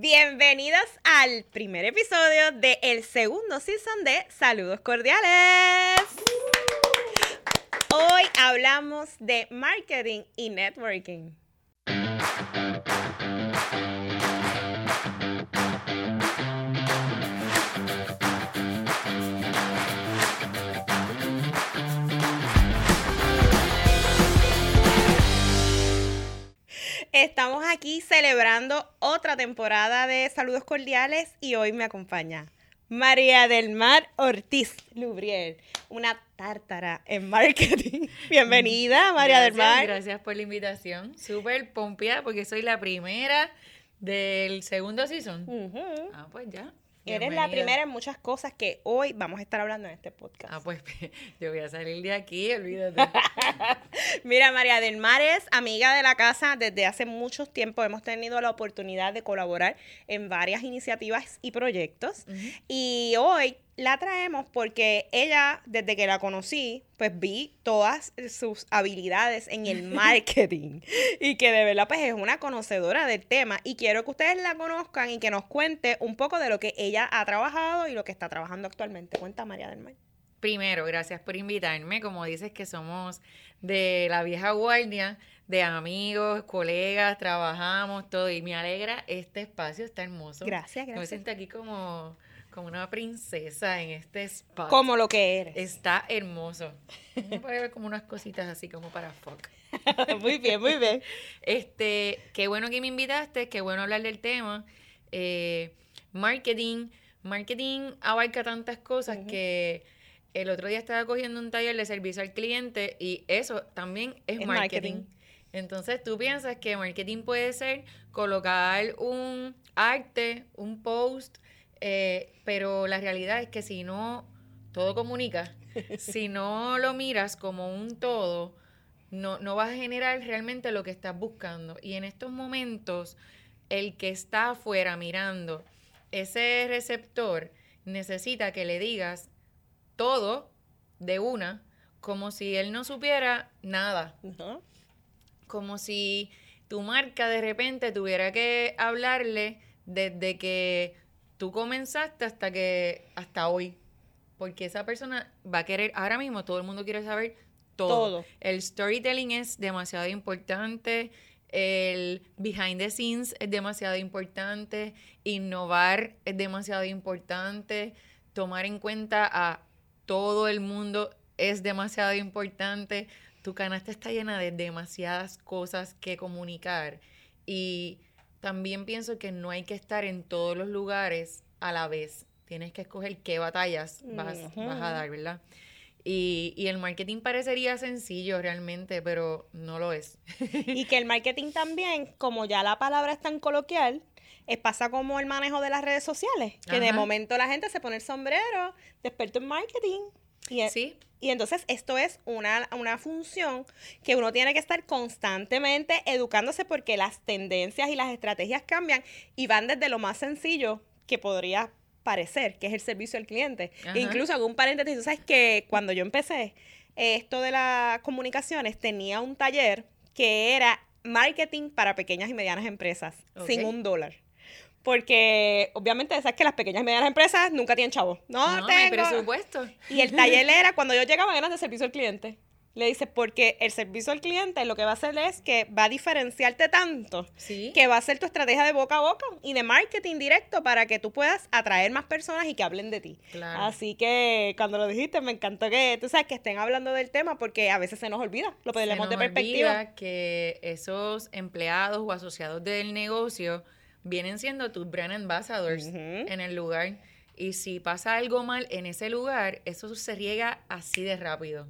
Bienvenidos al primer episodio de el segundo season de Saludos Cordiales. Hoy hablamos de marketing y networking. Estamos aquí celebrando otra temporada de Saludos Cordiales y hoy me acompaña María del Mar Ortiz Lubriel, una tártara en marketing. Bienvenida, María del Mar. Gracias por la invitación. Súper pompeada porque soy la primera del segundo season. Ah, pues ya. Eres la primera en muchas cosas que hoy vamos a estar hablando en este podcast. Ah, pues yo voy a salir de aquí, olvídate. Mira, María del Mar es amiga de la casa desde hace mucho tiempo. Hemos tenido la oportunidad de colaborar en varias iniciativas y proyectos. Y hoy la traemos porque ella, desde que la conocí, pues vi todas sus habilidades en el marketing y que de verdad pues es una conocedora del tema y quiero que ustedes la conozcan y que nos cuente un poco de lo que ella ha trabajado y lo que está trabajando actualmente. Cuenta María del Mar. Primero, gracias por invitarme. Como dices que somos de la vieja guardia, de amigos, colegas, trabajamos todo y me alegra este espacio, está hermoso. Gracias, gracias. Me siento aquí como como una princesa en este spot. Como lo que eres. Está hermoso. Puede ver como unas cositas así como para fuck. muy bien, muy bien. Este, qué bueno que me invitaste, qué bueno hablar del tema. Eh, marketing. Marketing abarca tantas cosas que el otro día estaba cogiendo un taller de servicio al cliente y eso también es, marketing. Entonces tú piensas que marketing puede ser colocar un arte, un post, eh, pero la realidad es que si no, todo comunica, si no lo miras como un todo, no, no vas a generar realmente lo que estás buscando. Y en estos momentos, el que está afuera mirando ese receptor necesita que le digas todo de una, como si él no supiera nada. Como si tu marca de repente tuviera que hablarle desde que tú comenzaste hasta que hasta hoy. Porque esa persona va a querer, ahora mismo todo el mundo quiere saber todo. El storytelling es demasiado importante, el behind the scenes es demasiado importante, innovar es demasiado importante, tomar en cuenta a todo el mundo es demasiado importante. Tu canasta está llena de demasiadas cosas que comunicar y también pienso que no hay que estar en todos los lugares a la vez. Tienes que escoger qué batallas vas, vas a dar, ¿verdad? Y, y, el marketing parecería sencillo realmente, pero no lo es. y que el marketing también, como ya la palabra es tan coloquial, es, pasa como el manejo de las redes sociales, que de momento la gente se pone el sombrero de experto en marketing y, sí. y entonces esto es una, una función que uno tiene que estar constantemente educándose porque las tendencias y las estrategias cambian y van desde lo más sencillo que podría parecer, que es el servicio al cliente. Incluso hago un paréntesis, tú sabes que cuando yo empecé esto de las comunicaciones tenía un taller que era marketing para pequeñas y medianas empresas, sin un dólar. Porque obviamente sabes que las pequeñas y medianas empresas nunca tienen chavos. No, no tengo. presupuesto. Y el taller era cuando yo llegaba eran de servicio al cliente. Le dice, porque el servicio al cliente lo que va a hacer es que va a diferenciarte tanto que va a ser tu estrategia de boca a boca y de marketing directo para que tú puedas atraer más personas y que hablen de ti. Así que cuando lo dijiste, me encantó que tú sabes que estén hablando del tema porque a veces se nos olvida, lo podemos de perspectiva. Olvida que esos empleados o asociados del negocio vienen siendo tus brand ambassadors en el lugar. Y si pasa algo mal en ese lugar, eso se riega así de rápido.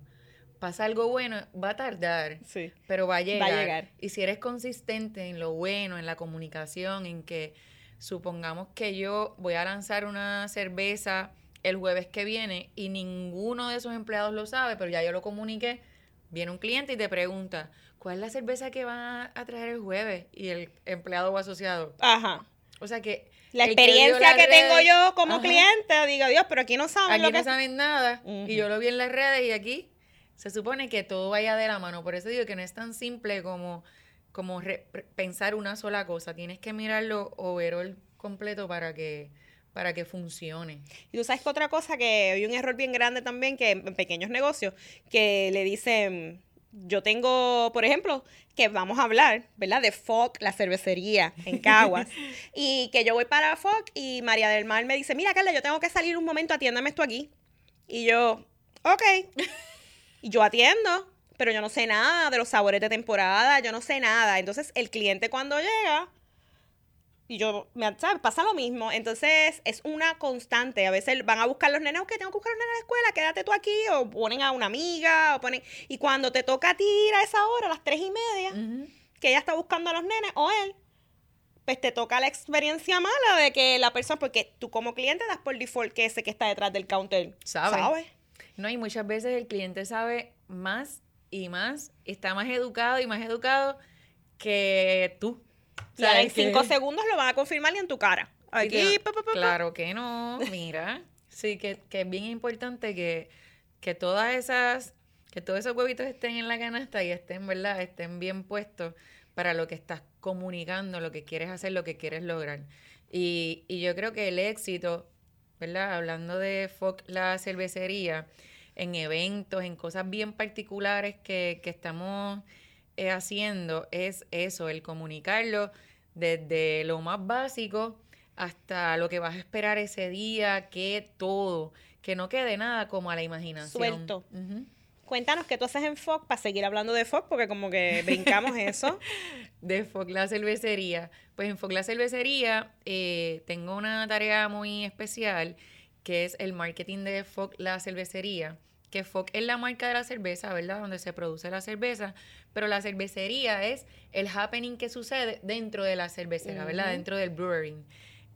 Pasa algo bueno, va a tardar, sí. pero va a, llegar. va a llegar. Y si eres consistente en lo bueno, en la comunicación, en que supongamos que yo voy a lanzar una cerveza el jueves que viene y ninguno de esos empleados lo sabe, pero ya yo lo comuniqué, viene un cliente y te pregunta, ¿cuál es la cerveza que van a traer el jueves? Y el empleado o asociado. Ajá. O sea que... La experiencia que, tengo yo como cliente, digo, Dios, pero aquí no saben aquí no saben nada. Y yo lo vi en las redes y aquí se supone que todo vaya de la mano. Por eso digo que no es tan simple como, como pensar una sola cosa. Tienes que mirarlo overall completo para que para que funcione. Y tú sabes que otra cosa que hay un error bien grande también que en pequeños negocios que le dicen yo tengo, por ejemplo, que vamos a hablar, ¿verdad? De FOC, la cervecería en Caguas. y que yo voy para FOC y María del Mar me dice, mira, Carla, yo tengo que salir un momento, atiéndame esto aquí. Y yo, ok. y yo atiendo, pero yo no sé nada de los sabores de temporada, yo no sé nada. Entonces, el cliente cuando llega, y yo, me, ¿sabes? Pasa lo mismo. Entonces, es una constante. A veces van a buscar los nenes, que tengo que buscar los nenes a la escuela, quédate tú aquí, o ponen a una amiga, o ponen... Y cuando te toca a ti ir a esa hora, a las tres y media, que ella está buscando a los nenes, o él, pues te toca la experiencia mala de que la persona, porque tú como cliente das por default que ese que está detrás del counter sabe. ¿Sabe? No, y muchas veces el cliente sabe más y más, está más educado y más educado que tú. O sea, en cinco segundos lo van a confirmar y en tu cara. Aquí, claro que no, mira. Sí, que, es bien importante que, que todas esas, que todos esos huevitos estén en la canasta y estén, ¿verdad? Estén bien puestos para lo que estás comunicando, lo que quieres hacer, lo que quieres lograr. Y, y yo creo que el éxito, ¿verdad? Hablando de Fox, la cervecería, en eventos, en cosas bien particulares que, que estamos haciendo es eso, el comunicarlo desde lo más básico hasta lo que vas a esperar ese día, que todo, que no quede nada como a la imaginación. Suelto. Cuéntanos qué tú haces en FOC para seguir hablando de FOC, porque como que brincamos eso. De FOC la cervecería. Pues en FOC la cervecería eh, tengo una tarea muy especial que es el marketing de FOC la cervecería que FOC es la marca de la cerveza, ¿verdad? Donde se produce la cerveza, pero la cervecería es el happening que sucede dentro de la cervecera, ¿verdad? Dentro del brewing.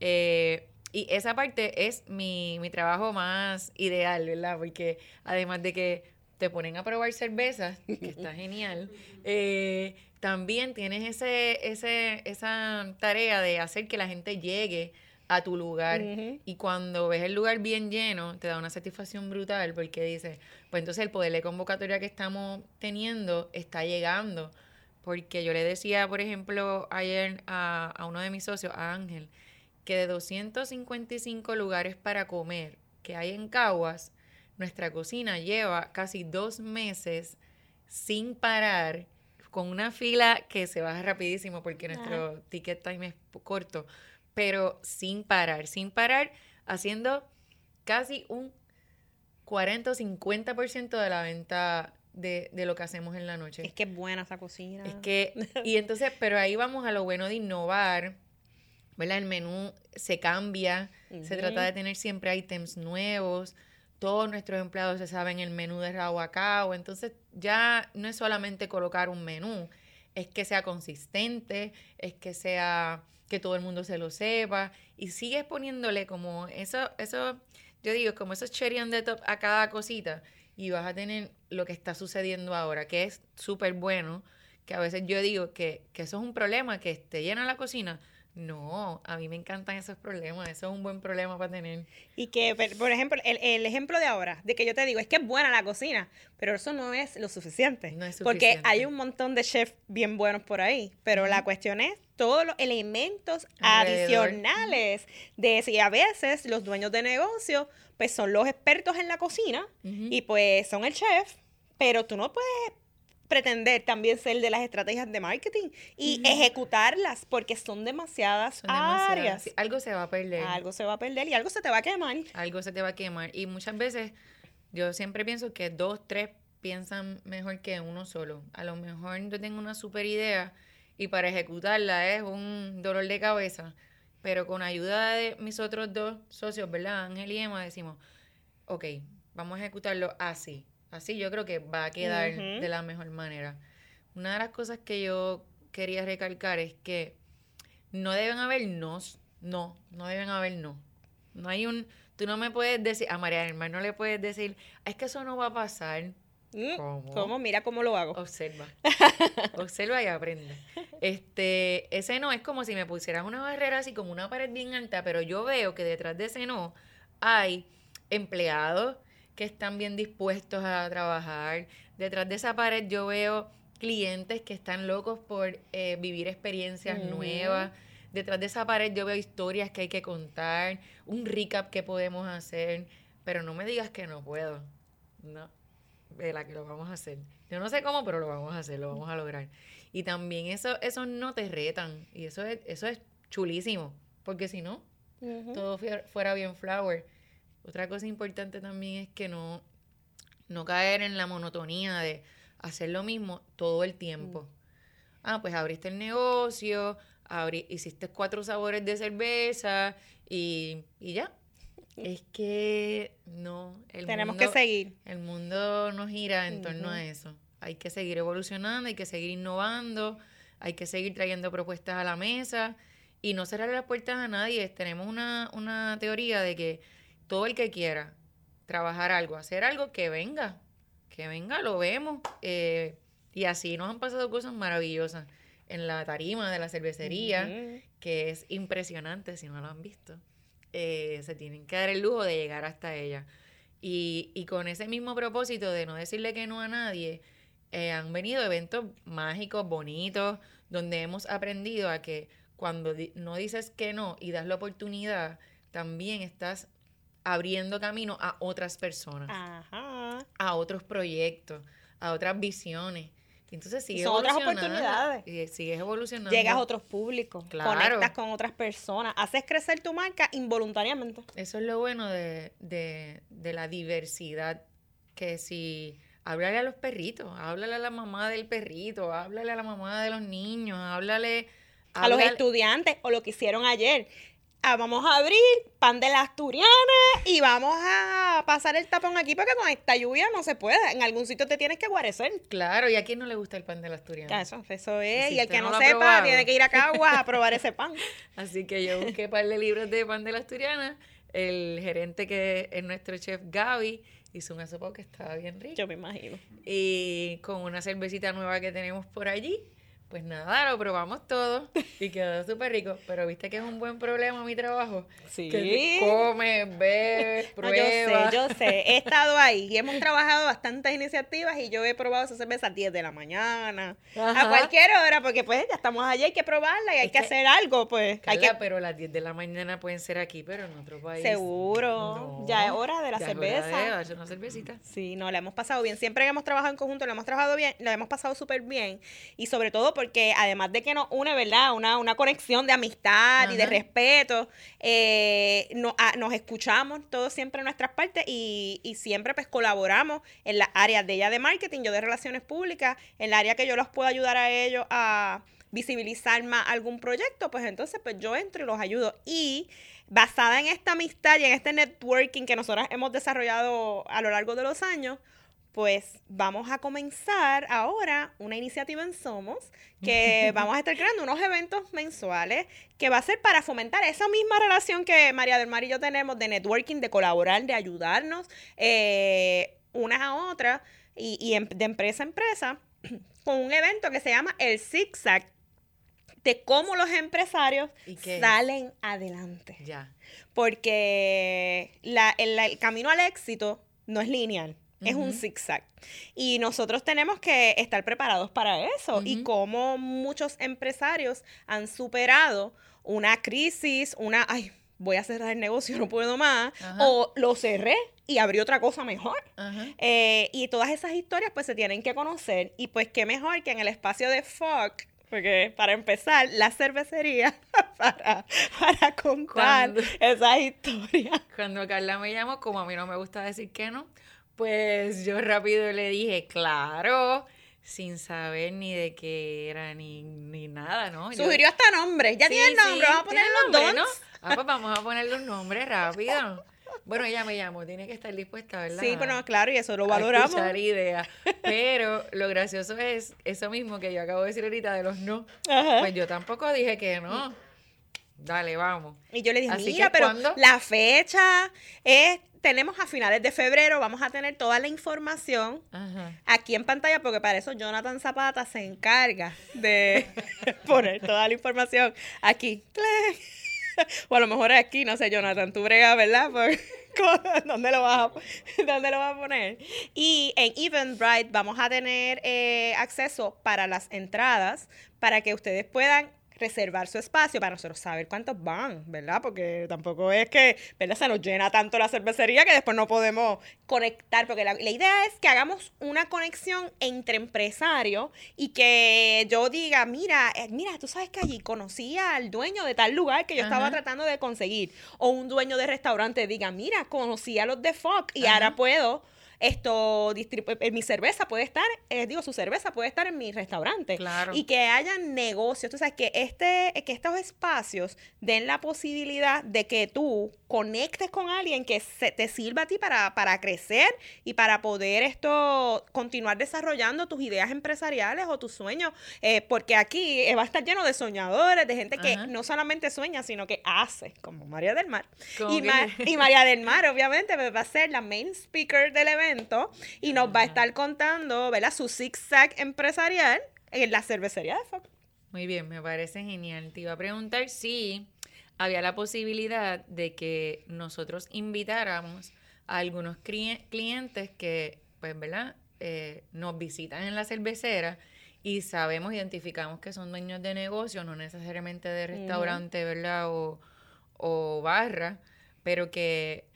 Eh, y esa parte es mi, trabajo más ideal, ¿verdad? Porque además de que te ponen a probar cervezas, que está genial, eh, también tienes ese, ese, esa tarea de hacer que la gente llegue a tu lugar. Y cuando ves el lugar bien lleno, te da una satisfacción brutal porque dices, pues entonces el poder de convocatoria que estamos teniendo está llegando. Porque yo le decía, por ejemplo, ayer a, a uno de mis socios, a Ángel, que de 255 lugares para comer que hay en Caguas, nuestra cocina lleva casi dos meses sin parar, con una fila que se baja rapidísimo porque nuestro ticket time es corto pero sin parar, sin parar, haciendo casi un 40 o 50% de la venta de, lo que hacemos en la noche. Es que es buena esa cocina. Es que, y entonces, pero ahí vamos a lo bueno de innovar, ¿verdad? El menú se cambia, se trata de tener siempre ítems nuevos, todos nuestros empleados se saben el menú de o entonces ya no es solamente colocar un menú, es que sea consistente, es que sea que todo el mundo se lo sepa y sigues poniéndole como eso, eso, yo digo, como esos cherry on the top a cada cosita y vas a tener lo que está sucediendo ahora, que es súper bueno, que a veces yo digo que, que eso es un problema, que esté llena la cocina, no, a mí me encantan esos problemas, eso es un buen problema para tener. Y que, por ejemplo, el, ejemplo de ahora, de que yo te digo, es que es buena la cocina, pero eso no es lo suficiente. No es suficiente. Porque hay un montón de chefs bien buenos por ahí, pero la cuestión es todos los elementos adicionales de eso. Y a veces los dueños de negocio, pues son los expertos en la cocina y pues son el chef, pero tú no puedes pretender también ser de las estrategias de marketing y ejecutarlas porque son demasiadas áreas. algo se va a perder. Algo se va a perder y algo se te va a quemar. Algo se te va a quemar. Y muchas veces yo siempre pienso que dos, tres piensan mejor que uno solo. A lo mejor yo tengo una super idea y para ejecutarla es un dolor de cabeza. Pero con ayuda de mis otros dos socios, ¿verdad? Ángel y Emma, decimos, ok, vamos a ejecutarlo así. Así yo creo que va a quedar de la mejor manera. Una de las cosas que yo quería recalcar es que no deben haber nos, no, no deben haber no. No hay un, tú no me puedes decir, a María del Mar no le puedes decir, es que eso no va a pasar. Mm, ¿Cómo? ¿Cómo? Mira cómo lo hago. Observa. Observa y aprende. Este, ese no es como si me pusieras una barrera así como una pared bien alta, pero yo veo que detrás de ese no hay empleados, que están bien dispuestos a trabajar. Detrás de esa pared yo veo clientes que están locos por eh, vivir experiencias nuevas. detrás de esa pared yo veo historias que hay que contar, un recap que podemos hacer, pero no me digas que no puedo. No, de la que lo vamos a hacer. Yo no sé cómo, pero lo vamos a hacer, lo vamos a lograr. Y también eso, eso no te retan. Y eso es, eso es chulísimo. Porque si no, todo fuera bien flower. Otra cosa importante también es que no, no caer en la monotonía de hacer lo mismo todo el tiempo. Mm. Ah, pues abriste el negocio, hiciste cuatro sabores de cerveza y, y ya. Es que no. El Tenemos que seguir. El mundo no gira en torno a eso. Hay que seguir evolucionando, hay que seguir innovando, hay que seguir trayendo propuestas a la mesa y no cerrar las puertas a nadie. Tenemos una, una teoría de que todo el que quiera trabajar algo, hacer algo, que venga, que venga, lo vemos. Eh, y así nos han pasado cosas maravillosas en la tarima de la cervecería, que es impresionante si no lo han visto. Eh, se tienen que dar el lujo de llegar hasta ella. Y, y con ese mismo propósito de no decirle que no a nadie, eh, han venido eventos mágicos, bonitos, donde hemos aprendido a que cuando no dices que no y das la oportunidad, también estás abriendo camino a otras personas, a otros proyectos, a otras visiones. Entonces sigues son otras oportunidades. Y sigues evolucionando. Llegas a otros públicos, conectas con otras personas, haces crecer tu marca involuntariamente. Eso es lo bueno de, de, de la diversidad, que si háblale a los perritos, háblale a la mamá del perrito, háblale a la mamá de los niños, háblale... A los estudiantes o lo que hicieron ayer. Ah, vamos a abrir pan de las asturiana y vamos a pasar el tapón aquí porque con esta lluvia no se puede. En algún sitio te tienes que guarecer. Claro, ¿y a quién no le gusta el pan de la asturiana? Eso, eso es. Y, el que no, sepa tiene que ir a Cagua a probar ese pan. Así que yo busqué un par de libros de pan de la asturiana. El gerente que es nuestro chef Gaby hizo una sopa que estaba bien rica. Yo me imagino. Y con una cervecita nueva que tenemos por allí. Pues nada, lo probamos todo y quedó súper rico. Pero viste que es un buen problema mi trabajo. Sí. Que comes, ves, pruebas. yo sé, yo sé. He estado ahí y hemos trabajado bastantes iniciativas y yo he probado esa cerveza a 10 de la mañana. A cualquier hora, porque pues ya estamos allá, hay que probarla y hay que, hacer algo, pues. hay que... pero las 10 de la mañana pueden ser aquí, pero en otro país. Seguro. ya es hora de la cerveza. Es una cervecita. Sí, no, la hemos pasado bien. Siempre que hemos trabajado en conjunto, la hemos trabajado bien, la hemos pasado súper bien. Y sobre todo porque además de que nos une, ¿verdad? Una, una conexión de amistad y de respeto, eh, nos escuchamos todos siempre en nuestras partes y, y, siempre pues colaboramos en las áreas de ella de marketing, yo de relaciones públicas, en la área que yo los puedo ayudar a ellos a visibilizar más algún proyecto, pues entonces pues yo entro y los ayudo. Y basada en esta amistad y en este networking que nosotros hemos desarrollado a lo largo de los años, pues vamos a comenzar ahora una iniciativa en Somos que vamos a estar creando unos eventos mensuales que va a ser para fomentar esa misma relación que María del Mar y yo tenemos de networking, de colaborar, de ayudarnos eh, unas a otras y, de empresa a empresa con un evento que se llama el ZigZag de cómo los empresarios salen adelante. Ya. Porque el camino al éxito no es lineal es un zigzag. Y nosotros tenemos que estar preparados para eso. Y como muchos empresarios han superado una crisis, una, ay, voy a cerrar el negocio, no puedo más, o lo cerré y abrí otra cosa mejor. Eh, y todas esas historias pues se tienen que conocer. Y pues qué mejor que en el espacio de FOC porque para empezar, la cervecería para, para contar esas historias. Cuando Carla me llamó, como a mí no me gusta decir que no, pues yo rápido le dije, claro, sin saber ni de qué era ni, ni nada, ¿no? Sugirió hasta nombre. Ya tiene el nombre, vamos a poner los dos. ¿no? Ah, pues vamos a poner los nombres rápido. Bueno, ella me llamó, tiene que estar dispuesta, ¿verdad? Sí, bueno, claro, y eso lo valoramos. A idea. Pero lo gracioso es eso mismo que yo acabo de decir ahorita de los no. Pues yo tampoco dije que no. Dale, vamos. Y yo le dije, mira, pero la fecha es tenemos a finales de febrero, vamos a tener toda la información aquí en pantalla, porque para eso Jonathan Zapata se encarga de poner toda la información aquí. o a lo mejor aquí, no sé, Jonathan, tú bregas, ¿verdad? ¿Dónde lo, vas a, ¿Dónde lo vas a poner? Y en Eventbrite vamos a tener eh, acceso para las entradas, para que ustedes puedan reservar su espacio para nosotros saber cuántos van, ¿verdad? Porque tampoco es que, ¿verdad? Se nos llena tanto la cervecería que después no podemos conectar, porque la, la idea es que hagamos una conexión entre empresarios y que yo diga, mira, eh, mira, tú sabes que allí conocí al dueño de tal lugar que yo estaba tratando de conseguir, o un dueño de restaurante diga, mira, conocí a los de Fox y Ajá. ahora puedo esto eh, mi cerveza puede estar, eh, digo, su cerveza puede estar en mi restaurante. Claro. Y que haya negocios. Tú sabes, que, este, que estos espacios den la posibilidad de que tú conectes con alguien que se, te sirva a ti para, para crecer y para poder esto continuar desarrollando tus ideas empresariales o tus sueños. Eh, porque aquí eh, va a estar lleno de soñadores, de gente que Ajá. no solamente sueña, sino que hace, como María del Mar. Ma- y María del Mar, obviamente, pues, va a ser la main speaker del evento y nos va a estar contando, ¿verdad? Su zigzag empresarial en la cervecería de Fox. Muy bien, me parece genial. Te iba a preguntar si había la posibilidad de que nosotros invitáramos a algunos clientes que, pues, ¿verdad? Eh, nos visitan en la cervecera y sabemos, identificamos que son dueños de negocio, no necesariamente de restaurante, ¿verdad? O, o barra, pero que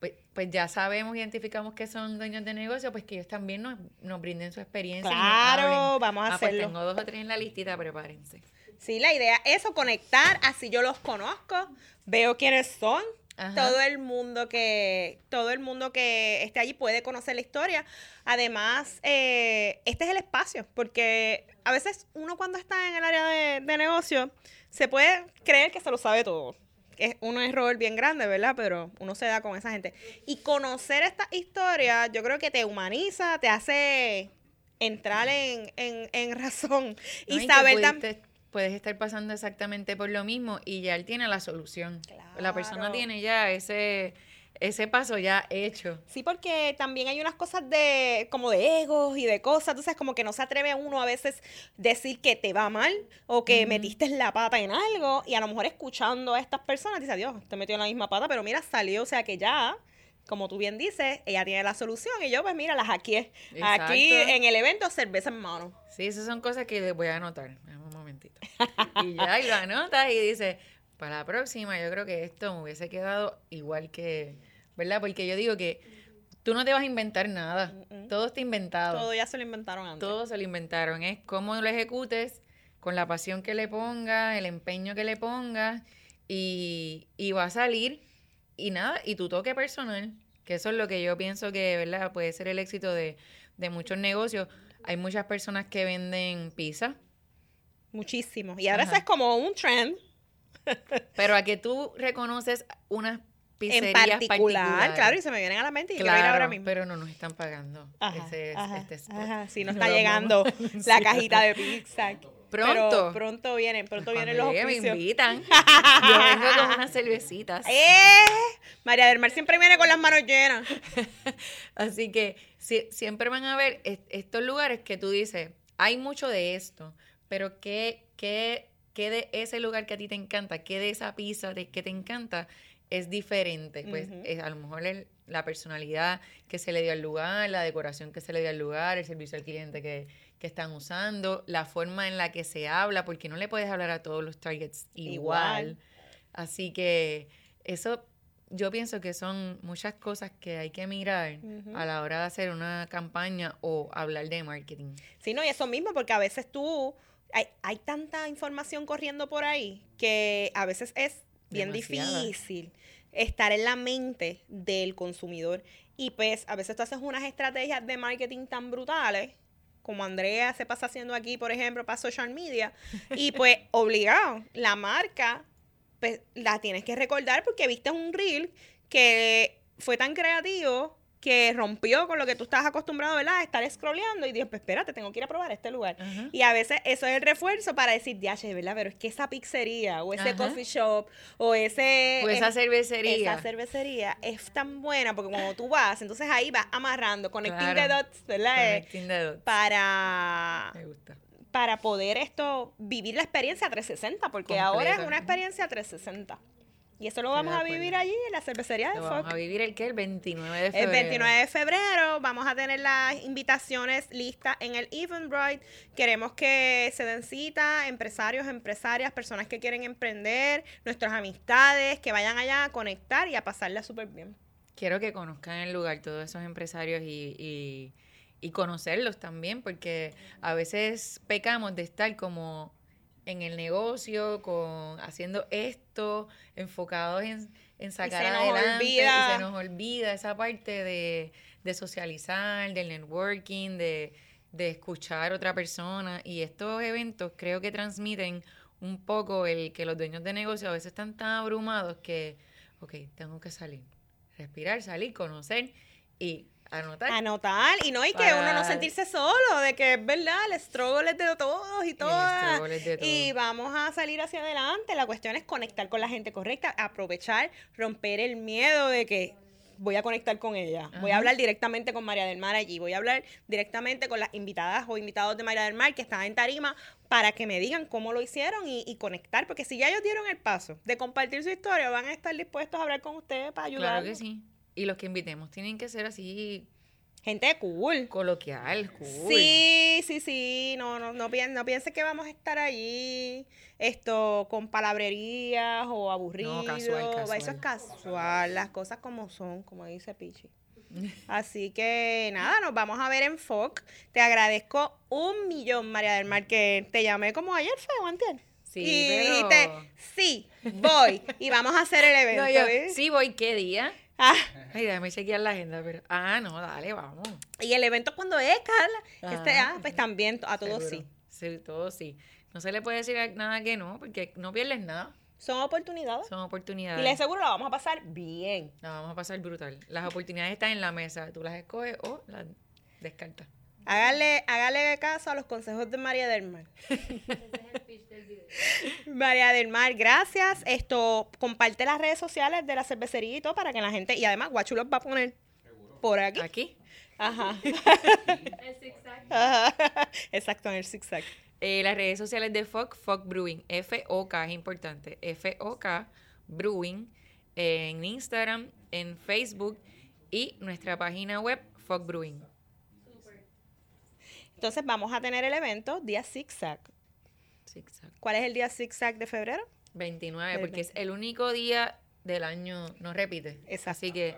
pues, pues ya sabemos, identificamos que son dueños de negocio, pues que ellos también nos, nos brinden su experiencia. y nos Claro, vamos a Ah, pues hacerlo. tengo dos o tres en la listita, prepárense. Sí, la idea es eso, conectar, así yo los conozco, veo quiénes son. Ajá. Todo el mundo que todo el mundo que esté allí puede conocer la historia. Además, eh, este es el espacio, porque a veces uno cuando está en el área de, de negocio se puede creer que se lo sabe todo. Es un error bien grande, ¿verdad? Pero uno se da con esa gente. Y conocer esta historia, yo creo que te humaniza, te hace entrar en, en, en razón ¿no? y saber tam- pudiste- puedes estar pasando exactamente por lo mismo y ya él tiene la solución. La persona Claro. tiene ya ese, ese paso ya hecho. Sí, porque también hay unas cosas de como de egos y de cosas, sabes, como que no se atreve uno a veces decir que te va mal o que Ujú. metiste la pata en algo y a lo mejor escuchando a estas personas dice, Dios, te metió en la misma pata, pero mira, salió, o sea que ya, como tú bien dices, ella tiene la solución y yo pues mira, las aquí Aquí en el evento, cerveza en mano. Sí, esas son cosas que les voy a anotar. Un momentito. Y ya, y lo anotas y dices, para la próxima yo creo que esto me hubiese quedado igual que, ¿verdad? Porque yo digo que tú no te vas a inventar nada. Todo está inventado. Todo ya se lo inventaron antes. Todo se lo inventaron. Es cómo lo ejecutes, con la pasión que le pongas, el empeño que le pongas, y, y va a salir, y nada, y tu toque personal, que eso es lo que yo pienso que, ¿verdad? Puede ser el éxito de, de muchos negocios. Hay muchas personas que venden pizza, Muchísimo. Y ahora Ajá. eso es como un trend pero a que tú reconoces unas en pizzerías particular, particulares. claro, y se me vienen a la mente y quiero ir ahora Claro, mismo. pero no nos están pagando Ajá, ese, ajá, este ajá, sí, nos No está llegando la cajita de pizza. Pronto. Pero pronto vienen, pronto Cuando vienen los me invitan. Yo vengo con unas cervecitas. ¡Eh! María del Mar siempre viene con las manos llenas. Así que si- siempre van a ver est- estos lugares que tú dices, hay mucho de esto, pero ¿qué, qué, qué de ese lugar que a ti te encanta, qué de esa pizza de, que te encanta es diferente? Pues es- a lo mejor el- la personalidad que se le dio al lugar, la decoración que se le dio al lugar, el servicio al cliente que, que están usando, la forma en la que se habla, porque no le puedes hablar a todos los targets igual. Igual. Así que eso yo pienso que son muchas cosas que hay que mirar a la hora de hacer una campaña o hablar de marketing. Sí, no, y eso mismo, porque a veces tú, hay, hay tanta información corriendo por ahí que a veces es bien Demasiada. difícil estar en la mente del consumidor. Y pues a veces tú haces unas estrategias de marketing tan brutales, como Andrea se pasa haciendo aquí, por ejemplo, para social media, y pues obligado, la marca, pues la tienes que recordar porque viste un reel que fue tan creativo que rompió con lo que tú estabas acostumbrado, ¿verdad? A estar scrolleando y dices, pues espérate, tengo que ir a probar este lugar. Y a veces eso es el refuerzo para decir, ya, ¿verdad? Pero es que esa pizzería o ese coffee shop o ese... O esa es- cervecería. esa cervecería es tan buena porque cuando tú vas, entonces ahí vas amarrando, connecting the Claro. dots, ¿verdad? Eh, Connecting the dots. para, Me gusta. para poder esto, vivir la experiencia 360, porque ahora es una experiencia 360. Y eso lo vamos a vivir allí en la cervecería de Lo Foc. vamos a vivir el que el 29 de El febrero. 29 de febrero vamos a tener las invitaciones listas en el Eventbrite. Queremos que se den cita, empresarios, empresarias, personas que quieren emprender, nuestras amistades, que vayan allá a conectar y a pasarla súper bien. Quiero que conozcan el lugar todos esos empresarios y, y, y conocerlos también, porque a veces pecamos de estar como en el negocio, con haciendo esto, enfocados en, en sacar se nos adelante olvida. y se nos olvida esa parte de, de socializar, del networking, de, de escuchar a otra persona. Y estos eventos creo que transmiten un poco el que los dueños de negocio a veces están tan abrumados que, ok, tengo que salir, respirar, salir, conocer y anotar. Anotar y no, y que uno no sentirse solo, de que es verdad, el struggle es de todos y todas. de Y todos. vamos a salir hacia adelante. La cuestión es conectar con la gente correcta, aprovechar, romper el miedo de que voy a conectar con ella. Voy a hablar directamente con María del Mar allí. Voy a hablar directamente con las invitadas o invitados de María del Mar que están en tarima para que me digan cómo lo hicieron y, y conectar. Porque si ya ellos dieron el paso de compartir su historia, van a estar dispuestos a hablar con ustedes para ayudar. Claro que sí. Y los que invitemos tienen que ser así Gente cool. coloquial, cool. Sí, sí, sí, no, no, no, pien- no piense que vamos a estar allí esto con palabrerías o aburridos. casual, Eso es casual. casual, las cosas como son, como dice Pichi. Así que nada, nos vamos a ver en FOC. Te agradezco un millón, María del Mar, que te llamé como ayer, fue antier. Sí, y pero- dijiste, sí, voy y vamos a hacer el evento. No, sí voy, ¿qué día? Ah, Ay, déjame chequear la agenda, pero... Ah, no, dale, vamos. y el evento cuando es, Carla. Este, Ah, pues también a todos Seguro. sí. Sí, todos sí. No se le puede decir nada que no, porque no pierdes nada. Son oportunidades. Son Y oportunidades. les aseguro la vamos a pasar bien. La vamos a pasar brutal. Las oportunidades están en la mesa. Tú las escoges o las descartas. Hágale, hágale caso a los consejos de María del Mar. María del Mar, gracias. Esto, comparte las redes sociales de la cervecería y todo para que la gente, y además Guachu los va a poner por aquí. Aquí. Ajá. El zigzag. Ajá. Exacto, en el zigzag. Eh, las redes sociales de FOC, FOC Brewing, F-O-K es importante, F-O-K Brewing, eh, en Instagram, en Facebook y nuestra página web, FOC Brewing. Entonces vamos a tener el evento día zigzag. Zigzag. ¿Cuál es el día zigzag de febrero? 29, El porque es el único día del año, no repite. Exacto. Así que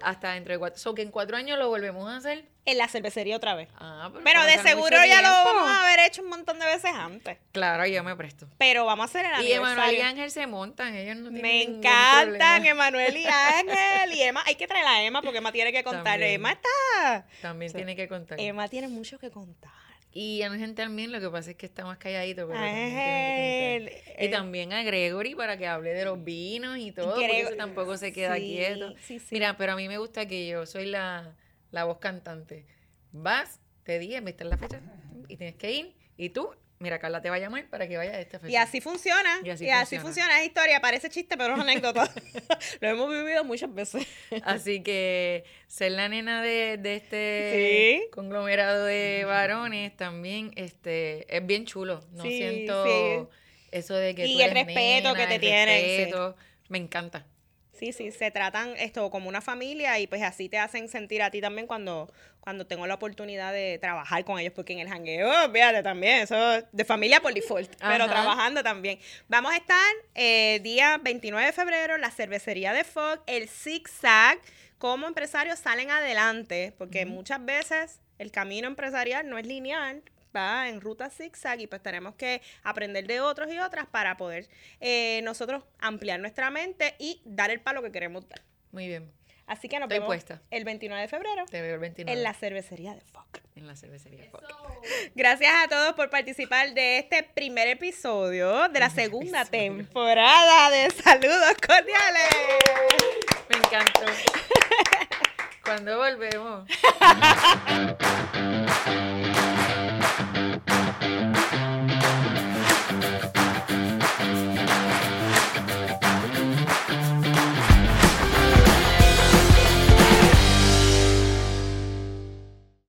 hasta dentro de cuatro, so que en cuatro años lo volvemos a hacer. En la cervecería otra vez. Ah, pero Pero de seguro ya lo vamos a haber hecho un montón de veces antes. Claro, yo me presto. Pero vamos a hacer el Y Emanuel y. Ángel se montan, ellos no tienen Me encantan. Emanuel y Ángel y Emma. Hay que traer a Emma porque Emma tiene que contar. También. Emma está. También tiene que contar. Emma tiene mucho que contar. Y Ángel también, lo que pasa es que está más calladito, pero Ángel, Y también a Gregory para que hable de los vinos y todo, porque ese tampoco se queda sí, quieto. sí, sí. Mira, pero a mí me gusta que yo soy la, la voz cantante. Vas, te dije, viste la fecha y tienes que ir. Y tú, mira, Carla te va a llamar para que vaya a esta fecha. Y así funciona. Y así y así funciona. funciona. Es historia, parece chiste, pero es anécdota. Lo hemos vivido muchas veces. Así que ser la nena de, de este Sí. conglomerado de varones también este, es bien chulo. No Sí, siento sí. eso de que Y tú el eres respeto nena, que te tienen. Me encanta. Sí, sí, se tratan esto como una familia y pues así te hacen sentir a ti también cuando, cuando tengo la oportunidad de trabajar con ellos, porque en el jangueo, fíjate también, eso es de familia por default, pero trabajando también. Vamos a estar eh, día 29 de febrero, la cervecería de Fog, el Zigzag, como empresarios salen adelante, porque muchas veces el camino empresarial no es lineal, va en ruta zigzag y pues tenemos que aprender de otros y otras para poder eh, nosotros ampliar nuestra mente y dar el palo que queremos dar. Muy bien. Así que nos Estoy vemos puesta. el 29 de febrero Te veo el 29 en la cervecería de Foc. en la cervecería. Fuck. Gracias a todos por participar de este primer episodio de la segunda temporada de Saludos Cordiales. Me encantó. Cuando volvemos.